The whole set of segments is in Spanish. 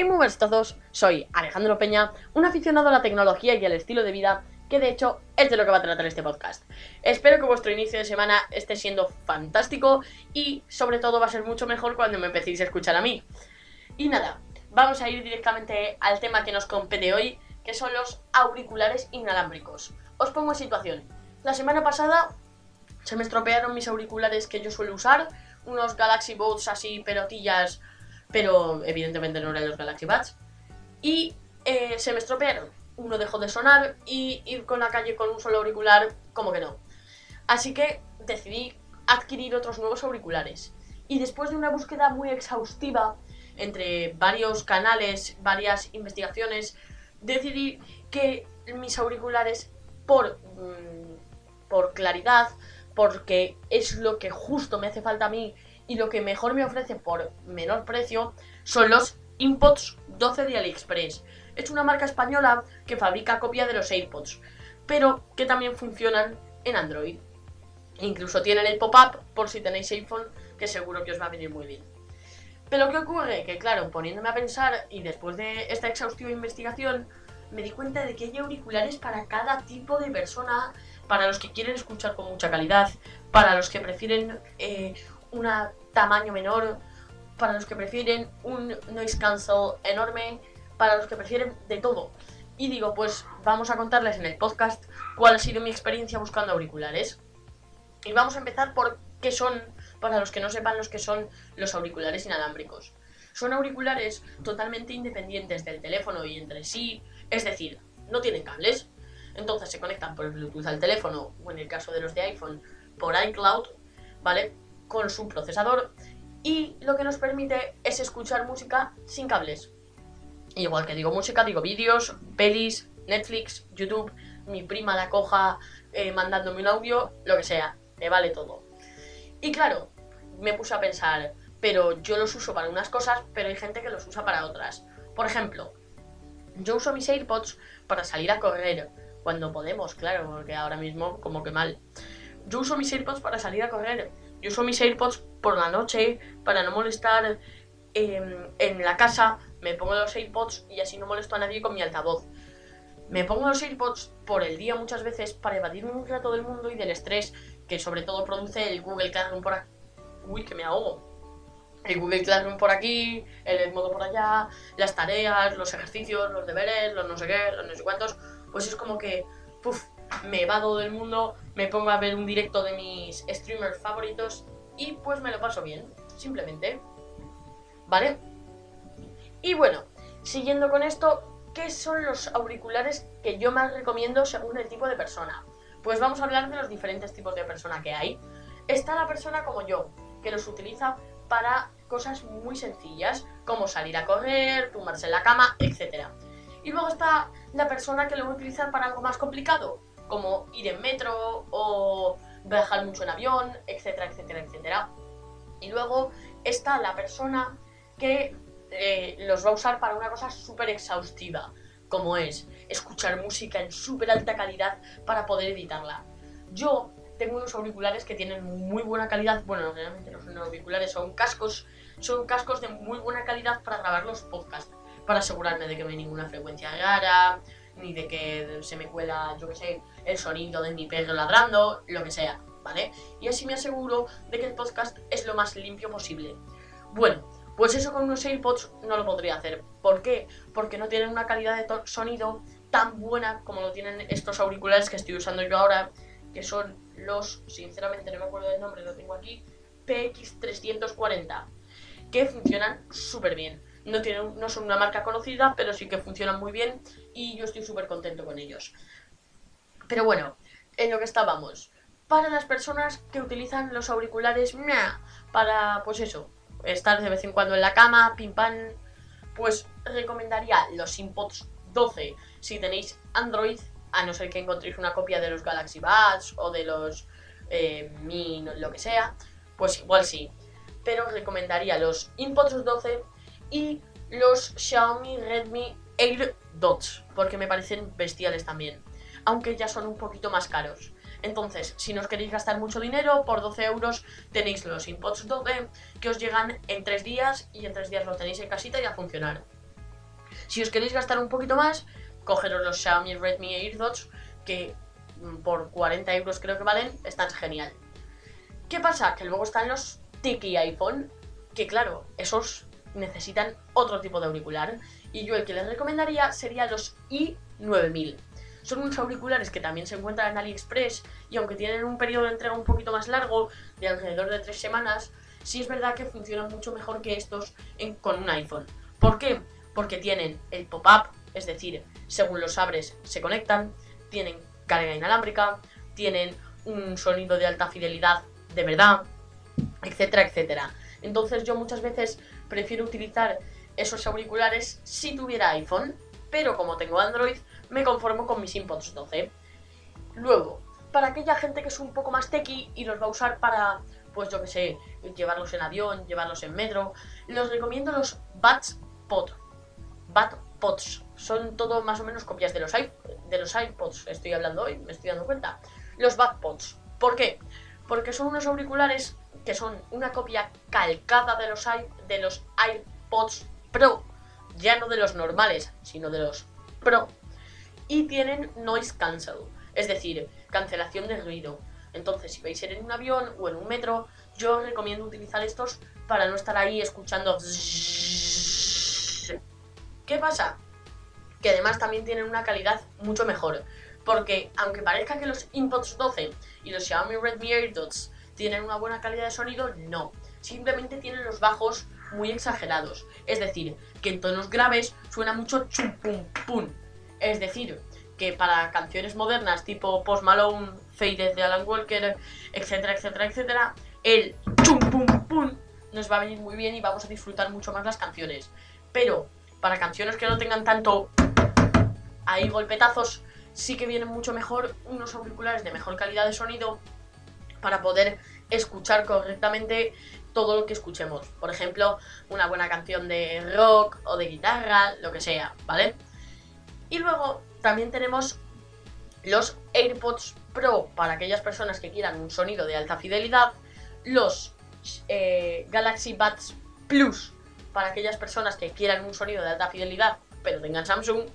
Hey a todos, soy Alejandro Peña, un aficionado a la tecnología y al estilo de vida que de hecho es de lo que va a tratar este podcast. Espero que vuestro inicio de semana esté siendo fantástico y sobre todo va a ser mucho mejor cuando me empecéis a escuchar a mí. Y nada, vamos a ir directamente al tema que nos compete hoy, que son los auriculares inalámbricos. Os pongo en situación. La semana pasada se me estropearon mis auriculares que yo suelo usar, unos Galaxy Buds así pelotillas pero evidentemente no eran los Galaxy Buds. Y eh, se me estropearon. Uno dejó de sonar y ir con la calle con un solo auricular, como que no. Así que decidí adquirir otros nuevos auriculares. Y después de una búsqueda muy exhaustiva entre varios canales, varias investigaciones, decidí que mis auriculares, por, mm, por claridad, porque es lo que justo me hace falta a mí y lo que mejor me ofrece por menor precio son los Inpods 12 de AliExpress. Es una marca española que fabrica copia de los AirPods, pero que también funcionan en Android. Incluso tienen el pop-up por si tenéis iPhone, que seguro que os va a venir muy bien. Pero ¿qué ocurre? Que claro, poniéndome a pensar y después de esta exhaustiva investigación, me di cuenta de que hay auriculares para cada tipo de persona, para los que quieren escuchar con mucha calidad, para los que prefieren eh, un tamaño menor, para los que prefieren un noise cancel enorme, para los que prefieren de todo. Y digo, pues vamos a contarles en el podcast cuál ha sido mi experiencia buscando auriculares. Y vamos a empezar por qué son, para los que no sepan los que son los auriculares inalámbricos. Son auriculares totalmente independientes del teléfono y entre sí, es decir, no tienen cables. Entonces se conectan por Bluetooth al teléfono o en el caso de los de iPhone por iCloud, ¿vale? Con su procesador y lo que nos permite es escuchar música sin cables. Igual que digo música, digo vídeos, pelis, Netflix, YouTube, mi prima la coja eh, mandándome un audio, lo que sea, me vale todo. Y claro, me puse a pensar, pero yo los uso para unas cosas, pero hay gente que los usa para otras. Por ejemplo, yo uso mis AirPods para salir a correr, cuando podemos, claro, porque ahora mismo como que mal. Yo uso mis AirPods para salir a correr yo uso mis AirPods por la noche para no molestar em, en la casa. Me pongo los AirPods y así no molesto a nadie con mi altavoz. Me pongo los AirPods por el día muchas veces para evadirme un rato del mundo y del estrés que sobre todo produce el Google Classroom por aquí. Uy, que me ahogo. El Google Classroom por aquí, el Edmodo por allá, las tareas, los ejercicios, los deberes, los no sé qué, los no sé cuántos. Pues es como que, puf, me evado del mundo, me pongo a ver un directo de mis streamers favoritos y pues me lo paso bien, simplemente. ¿Vale? Y bueno, siguiendo con esto, ¿qué son los auriculares que yo más recomiendo según el tipo de persona? Pues vamos a hablar de los diferentes tipos de persona que hay. Está la persona como yo, que los utiliza para cosas muy sencillas, como salir a correr, tumbarse en la cama, etc. Y luego está la persona que lo va a utilizar para algo más complicado, como ir en metro o viajar mucho en avión, etcétera, etcétera, etcétera. Y luego está la persona que eh, los va a usar para una cosa súper exhaustiva, como es escuchar música en súper alta calidad para poder editarla. Yo tengo unos auriculares que tienen muy buena calidad, bueno, realmente no son auriculares, son cascos, son cascos de muy buena calidad para grabar los podcasts, para asegurarme de que no hay ninguna frecuencia rara, ni de que se me cuela, yo que sé, el sonido de mi perro ladrando, lo que sea, ¿vale? Y así me aseguro de que el podcast es lo más limpio posible. Bueno, pues eso con unos AirPods no lo podría hacer. ¿Por qué? Porque no tienen una calidad de sonido tan buena como lo tienen estos auriculares que estoy usando yo ahora, que son los, sinceramente no me acuerdo del nombre, lo tengo aquí, PX340, que funcionan súper bien. No, tienen, no son una marca conocida, pero sí que funcionan muy bien y yo estoy súper contento con ellos. Pero bueno, en lo que estábamos. Para las personas que utilizan los auriculares para, pues eso, estar de vez en cuando en la cama, pim pam, pues recomendaría los Inpods 12 si tenéis Android, a no ser que encontréis una copia de los Galaxy Buds o de los eh, Mi, lo que sea, pues igual sí. Pero recomendaría los Inpods 12 y los Xiaomi Redmi Air Dots, porque me parecen bestiales también, aunque ya son un poquito más caros. Entonces, si no os queréis gastar mucho dinero, por 12 euros tenéis los Inpods 12 que os llegan en 3 días y en 3 días los tenéis en casita y a funcionar. Si os queréis gastar un poquito más, cogeros los Xiaomi Redmi AirDots, que mm, por 40 euros creo que valen, están genial. ¿Qué pasa? Que luego están los Tiki iPhone, que claro, esos necesitan otro tipo de auricular. Y yo el que les recomendaría sería los i9000. Son unos auriculares que también se encuentran en AliExpress y aunque tienen un periodo de entrega un poquito más largo, de alrededor de 3 semanas, sí es verdad que funcionan mucho mejor que estos con un iPhone. ¿Por qué? Porque tienen el pop-up, es decir, según los abres se conectan, tienen carga inalámbrica, tienen un sonido de alta fidelidad de verdad, etcétera, etcétera. Entonces yo muchas veces prefiero utilizar esos auriculares si tuviera iPhone, pero como tengo Android, me conformo con mis Inpods 12. Luego, para aquella gente que es un poco más techy y los va a usar para, pues yo que sé, llevarlos en avión, llevarlos en metro, los recomiendo los Bats Pod. Pods. Son todo más o menos copias de los, de los iPods. Estoy hablando hoy, me estoy dando cuenta. Los Bat Pods. ¿Por qué? Porque son unos auriculares que son una copia calcada de los, de los iPods Pro. Ya no de los normales, sino de los Pro. Y tienen noise cancel. Es decir, cancelación de ruido. Entonces, si vais a ir en un avión o en un metro, yo os recomiendo utilizar estos para no estar ahí escuchando. ¿Qué pasa? Que además también tienen una calidad mucho mejor. Porque aunque parezca que los Inpods 12 y los Xiaomi Redmi AirDots tienen una buena calidad de sonido, no. Simplemente tienen los bajos muy exagerados. Es decir, que en tonos graves suena mucho chum pum pum. Es decir, que para canciones modernas tipo Post Malone, Faded de Alan Walker, etcétera, etcétera, etcétera, el chum pum pum nos va a venir muy bien y vamos a disfrutar mucho más las canciones. Pero para canciones que no tengan tanto ahí golpetazos, sí que vienen mucho mejor unos auriculares de mejor calidad de sonido para poder escuchar correctamente todo lo que escuchemos. Por ejemplo, una buena canción de rock o de guitarra, lo que sea, ¿vale? Y luego también tenemos los AirPods Pro para aquellas personas que quieran un sonido de alta fidelidad, los eh, Galaxy Buds Plus para aquellas personas que quieran un sonido de alta fidelidad pero tengan Samsung,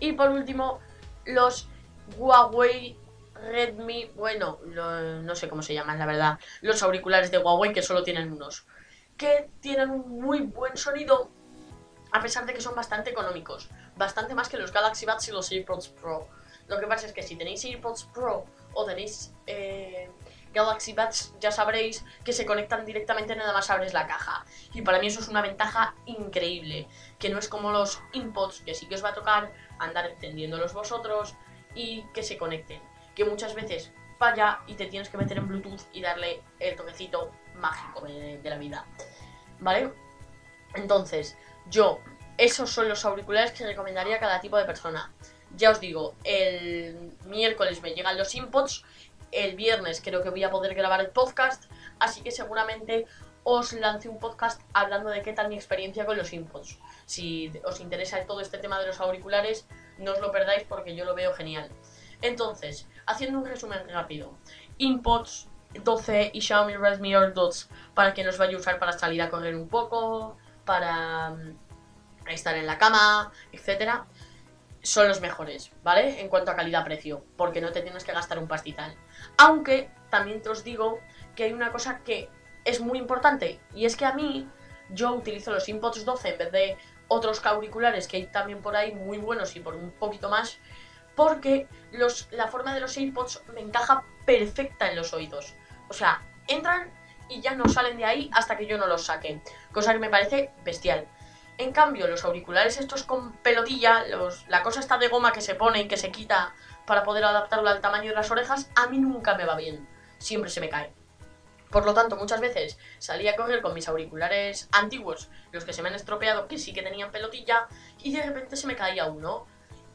y por último los Huawei Redmi, bueno, no sé cómo se llaman, la verdad. Los auriculares de Huawei que solo tienen unos. Que tienen un muy buen sonido, a pesar de que son bastante económicos. Bastante más que los Galaxy Buds y los AirPods Pro. Lo que pasa es que si tenéis AirPods Pro o tenéis eh, Galaxy Buds, ya sabréis que se conectan directamente nada más abres la caja. Y para mí eso es una ventaja increíble. Que no es como los InPods, que sí que os va a tocar andar encendiéndolos vosotros y que se conecten que muchas veces falla y te tienes que meter en Bluetooth y darle el toquecito mágico de, la vida. ¿Vale? Entonces, yo, esos son los auriculares que recomendaría a cada tipo de persona. Ya os digo, el miércoles me llegan los inputs, el viernes creo que voy a poder grabar el podcast, así que seguramente os lance un podcast hablando de qué tal mi experiencia con los inputs. Si os interesa todo este tema de los auriculares, no os lo perdáis porque yo lo veo genial. Entonces, haciendo un resumen rápido. Inputs 12 y Xiaomi Redmi AirDots para que nos vaya a usar para salir a correr un poco, para mm, estar en la cama, etcétera, son los mejores, ¿vale? En cuanto a calidad-precio, porque no te tienes que gastar un pastizal. Aunque también te os digo que hay una cosa que es muy importante, y es que a mí yo utilizo los Inputs 12 en vez de otros auriculares que hay también por ahí muy buenos y por un poquito más, porque los, la forma de los AirPods me encaja perfecta en los oídos. O sea, entran y ya no salen de ahí hasta que yo no los saque. Cosa que me parece bestial. En cambio, los auriculares estos con pelotilla, los, la cosa está de goma que se pone y que se quita para poder adaptarlo al tamaño de las orejas, a mí nunca me va bien. Siempre se me cae. Por lo tanto, muchas veces salí a correr con mis auriculares antiguos, los que se me han estropeado, que sí que tenían pelotilla, y de repente se me caía uno.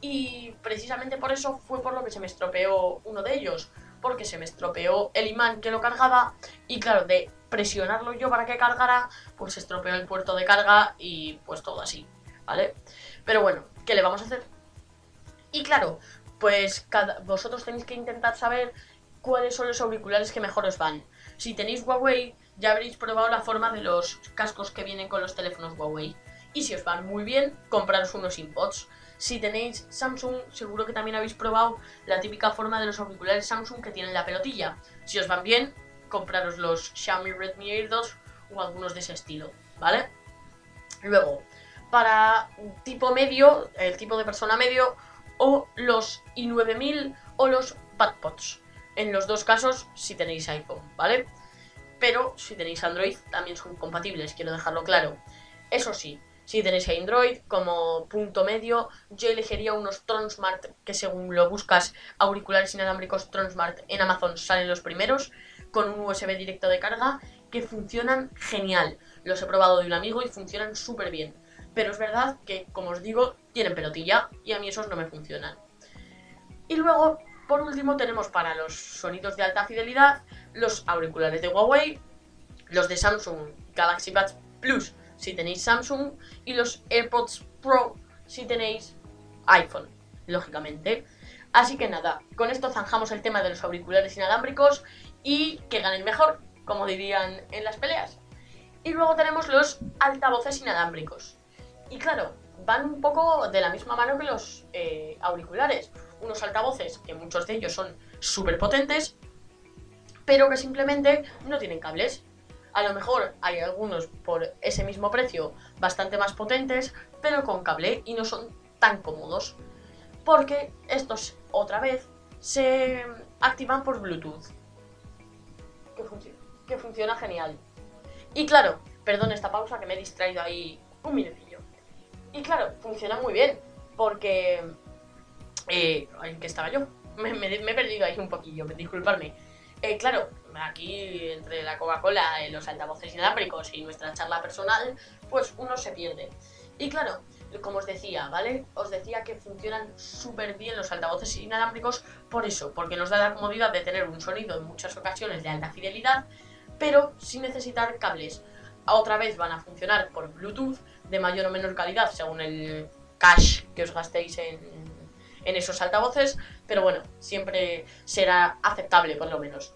Y precisamente por eso fue por lo que se me estropeó uno de ellos. Porque se me estropeó el imán que lo cargaba. Y claro, de presionarlo yo para que cargara, pues se estropeó el puerto de carga y pues todo así. ¿Vale? Pero bueno, ¿qué le vamos a hacer? Y claro, pues vosotros tenéis que intentar saber cuáles son los auriculares que mejor os van. Si tenéis Huawei, ya habréis probado la forma de los cascos que vienen con los teléfonos Huawei. Y si os van muy bien, compraros unos inputs. Si tenéis Samsung, seguro que también habéis probado la típica forma de los auriculares Samsung que tienen la pelotilla. Si os van bien, compraros los Xiaomi Redmi Air 2 o algunos de ese estilo, ¿vale? Luego, para tipo medio, el tipo de persona medio, o los i9000 o los PadPods. En los dos casos, si tenéis iPhone, ¿vale? Pero si tenéis Android, también son compatibles, quiero dejarlo claro. Eso sí, si tenéis Android como punto medio, yo elegiría unos Tronsmart que según lo buscas, auriculares inalámbricos Tronsmart en Amazon salen los primeros, con un USB directo de carga que funcionan genial. Los he probado de un amigo y funcionan súper bien. Pero es verdad que, como os digo, tienen pelotilla y a mí esos no me funcionan. Y luego, por último, tenemos para los sonidos de alta fidelidad los auriculares de Huawei, los de Samsung Galaxy Buds Plus si tenéis Samsung y los AirPods Pro si tenéis iPhone, lógicamente. Así que nada, con esto zanjamos el tema de los auriculares inalámbricos y que ganen mejor, como dirían en las peleas. Y luego tenemos los altavoces inalámbricos. Y claro, van un poco de la misma mano que los eh, auriculares. Unos altavoces que muchos de ellos son súper potentes, pero que simplemente no tienen cables. A lo mejor hay algunos por ese mismo precio bastante más potentes, pero con cable y no son tan cómodos. Porque estos, otra vez, se activan por Bluetooth. Que, que funciona genial. Y claro, perdón esta pausa que me he distraído ahí un minutillo. Y claro, funciona muy bien. Porque... Eh, ¿En qué estaba yo? Me, he perdido ahí un poquillo, disculpadme. Eh, claro, aquí entre la Coca-Cola, los altavoces inalámbricos y nuestra charla personal, pues uno se pierde. Y claro, como os decía, ¿vale? Os decía que funcionan súper bien los altavoces inalámbricos por eso, porque nos da la comodidad de tener un sonido en muchas ocasiones de alta fidelidad, pero sin necesitar cables. Otra vez van a funcionar por Bluetooth de mayor o menor calidad según el cash que os gastéis en, en esos altavoces, pero bueno, siempre será aceptable por lo menos.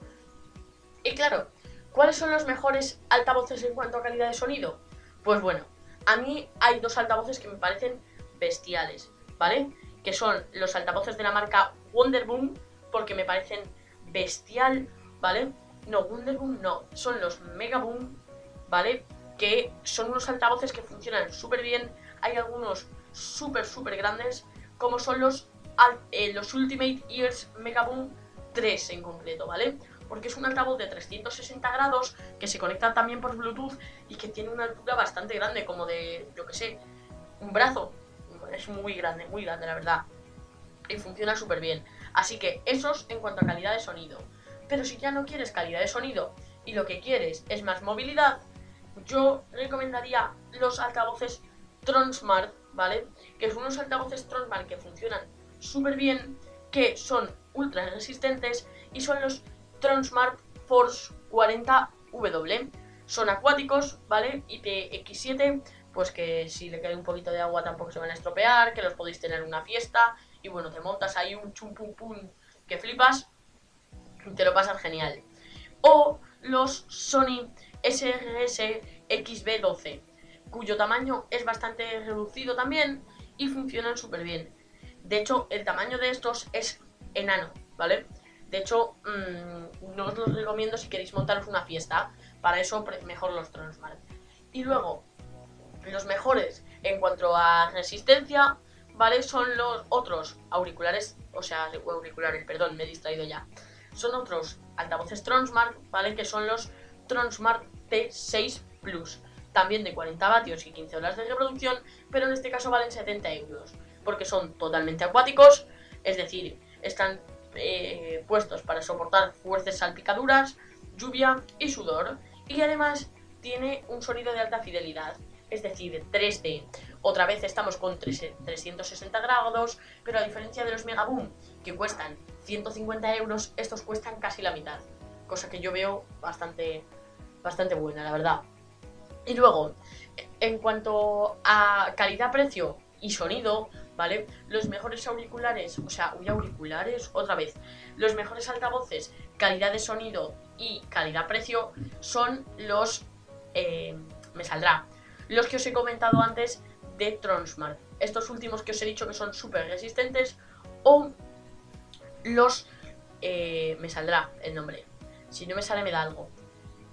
Y claro, ¿cuáles son los mejores altavoces en cuanto a calidad de sonido? Pues bueno, a mí hay dos altavoces que me parecen bestiales, ¿vale? Que son los altavoces de la marca Wonderboom, porque me parecen bestial, ¿vale? No, Wonderboom no, son los Megaboom, ¿vale? Que son unos altavoces que funcionan súper bien. Hay algunos súper, súper grandes, como son los, eh, los Ultimate Ears Megaboom 3 en concreto, ¿vale? porque es un altavoz de 360 grados que se conecta también por Bluetooth y que tiene una altura bastante grande, como de, yo que sé, un brazo. Es muy grande, muy grande, la verdad. Y funciona súper bien. Así que esos en cuanto a calidad de sonido. Pero si ya no quieres calidad de sonido y lo que quieres es más movilidad, yo recomendaría los altavoces Tronsmart, ¿vale? Que son unos altavoces Tronsmart que funcionan súper bien, que son ultra resistentes y son los Tronsmart Force 40W. Son acuáticos, ¿vale? IPX7, pues que si le cae un poquito de agua tampoco se van a estropear, que los podéis tener en una fiesta. Y bueno, te montas ahí un chum pum pum que flipas y te lo pasas genial. O los Sony SRS XB12, cuyo tamaño es bastante reducido también y funcionan súper bien. De hecho, el tamaño de estos es enano, ¿vale? De hecho, mm, no os los recomiendo si queréis montaros una fiesta. Para eso, mejor los Tronsmart. Y luego, los mejores en cuanto a resistencia, ¿vale? Son los otros auriculares, o sea, auriculares, perdón, me he distraído ya. Son otros altavoces Tronsmart, ¿vale? Que son los Tronsmart T6 Plus. También de 40 vatios y 15 horas de reproducción, pero en este caso valen 70 euros. Porque son totalmente acuáticos, es decir, están eh, puestos para soportar fuertes salpicaduras, lluvia y sudor. Y además tiene un sonido de alta fidelidad, es decir, 3D. Otra vez estamos con 360 grados, pero a diferencia de los Megaboom, que cuestan 150 euros, estos cuestan casi la mitad. Cosa que yo veo bastante, bastante buena, la verdad. Y luego, en cuanto a calidad-precio y sonido, ¿vale? Los mejores auriculares, o sea, uy, auriculares, otra vez. Los mejores altavoces, calidad de sonido y calidad-precio son los. Eh, me saldrá. los que os he comentado antes de Tronsmart. Estos últimos que os he dicho que son súper resistentes o los... Eh, me saldrá el nombre. Si no me sale me da algo.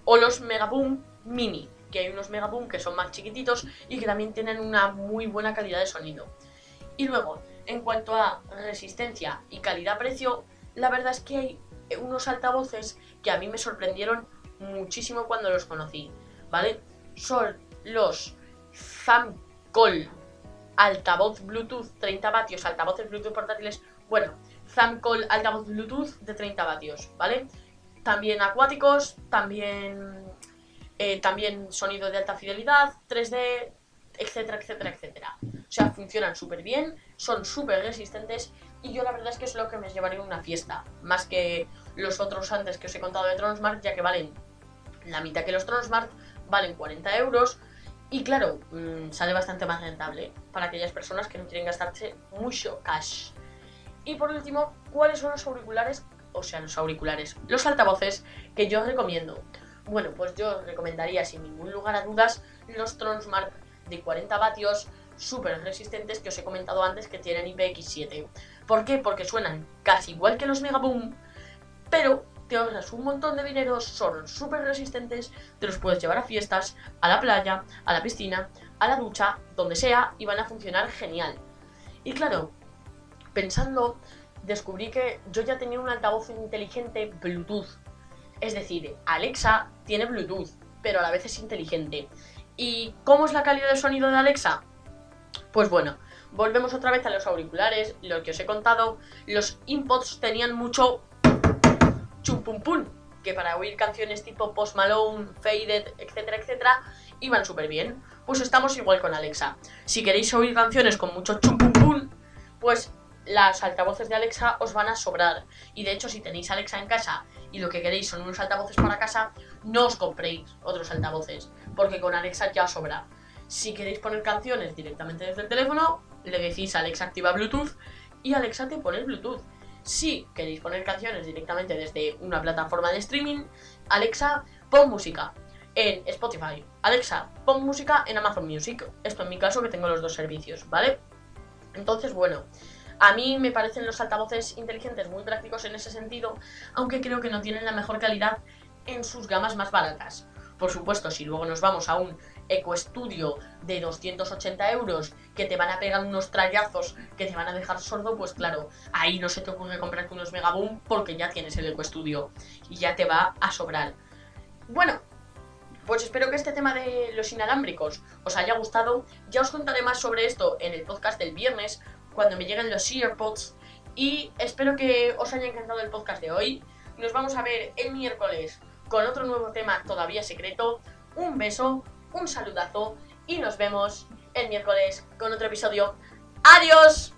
O los Megaboom Mini, que hay unos Megaboom que son más chiquititos y que también tienen una muy buena calidad de sonido. Y luego, en cuanto a resistencia y calidad-precio, la verdad es que hay unos altavoces que a mí me sorprendieron muchísimo cuando los conocí, ¿vale? Son los Zamcol altavoz Bluetooth 30 vatios, altavoces Bluetooth portátiles, bueno, Zamcol altavoz Bluetooth de 30 vatios, ¿vale? También acuáticos, también, eh, también sonido de alta fidelidad, 3D, etcétera, etcétera, etcétera. O sea, funcionan súper bien, son súper resistentes y yo la verdad es que es lo que me llevaría una fiesta, más que los otros antes que os he contado de Tronsmart, ya que valen la mitad que los Tronsmart, valen 40 euros y claro, mmm, sale bastante más rentable para aquellas personas que no quieren gastarse mucho cash. Y por último, ¿cuáles son los auriculares? O sea, los auriculares, los altavoces que yo recomiendo. Bueno, pues yo recomendaría sin ningún lugar a dudas los Tronsmart de 40 vatios súper resistentes que os he comentado antes que tienen IPX7. ¿Por qué? Porque suenan casi igual que los Megaboom, pero te ahorras un montón de dinero, son súper resistentes, te los puedes llevar a fiestas, a la playa, a la piscina, a la ducha, donde sea, y van a funcionar genial. Y claro, pensando, descubrí que yo ya tenía un altavoz inteligente Bluetooth. Es decir, Alexa tiene Bluetooth, pero a la vez es inteligente. ¿Y cómo es la calidad de sonido de Alexa? Pues bueno, volvemos otra vez a los auriculares, lo que os he contado. Los inputs tenían mucho chum pum pum, que para oír canciones tipo Post Malone, Faded, etcétera, etcétera, iban súper bien. Pues estamos igual con Alexa. Si queréis oír canciones con mucho chum pum pum, pues las altavoces de Alexa os van a sobrar. Y de hecho, si tenéis Alexa en casa y lo que queréis son unos altavoces para casa, no os compréis otros altavoces, porque con Alexa ya sobra. Si queréis poner canciones directamente desde el teléfono, le decís Alexa activa Bluetooth y Alexa te pone Bluetooth. Si queréis poner canciones directamente desde una plataforma de streaming, Alexa pon música en Spotify. Alexa pon música en Amazon Music. Esto en mi caso que tengo los dos servicios, ¿vale? Entonces, bueno, a mí me parecen los altavoces inteligentes muy prácticos en ese sentido, aunque creo que no tienen la mejor calidad en sus gamas más baratas. Por supuesto, si luego nos vamos a un ecoestudio de 280 euros que te van a pegar unos trayazos que te van a dejar sordo, pues claro, ahí no se te ocurre comprarte unos Megaboom porque ya tienes el ecoestudio y ya te va a sobrar. Bueno, pues espero que este tema de los inalámbricos os haya gustado. Ya os contaré más sobre esto en el podcast del viernes, cuando me lleguen los AirPods. Y espero que os haya encantado el podcast de hoy. Nos vamos a ver el miércoles con otro nuevo tema todavía secreto. Un beso, un saludazo y nos vemos el miércoles con otro episodio. ¡Adiós!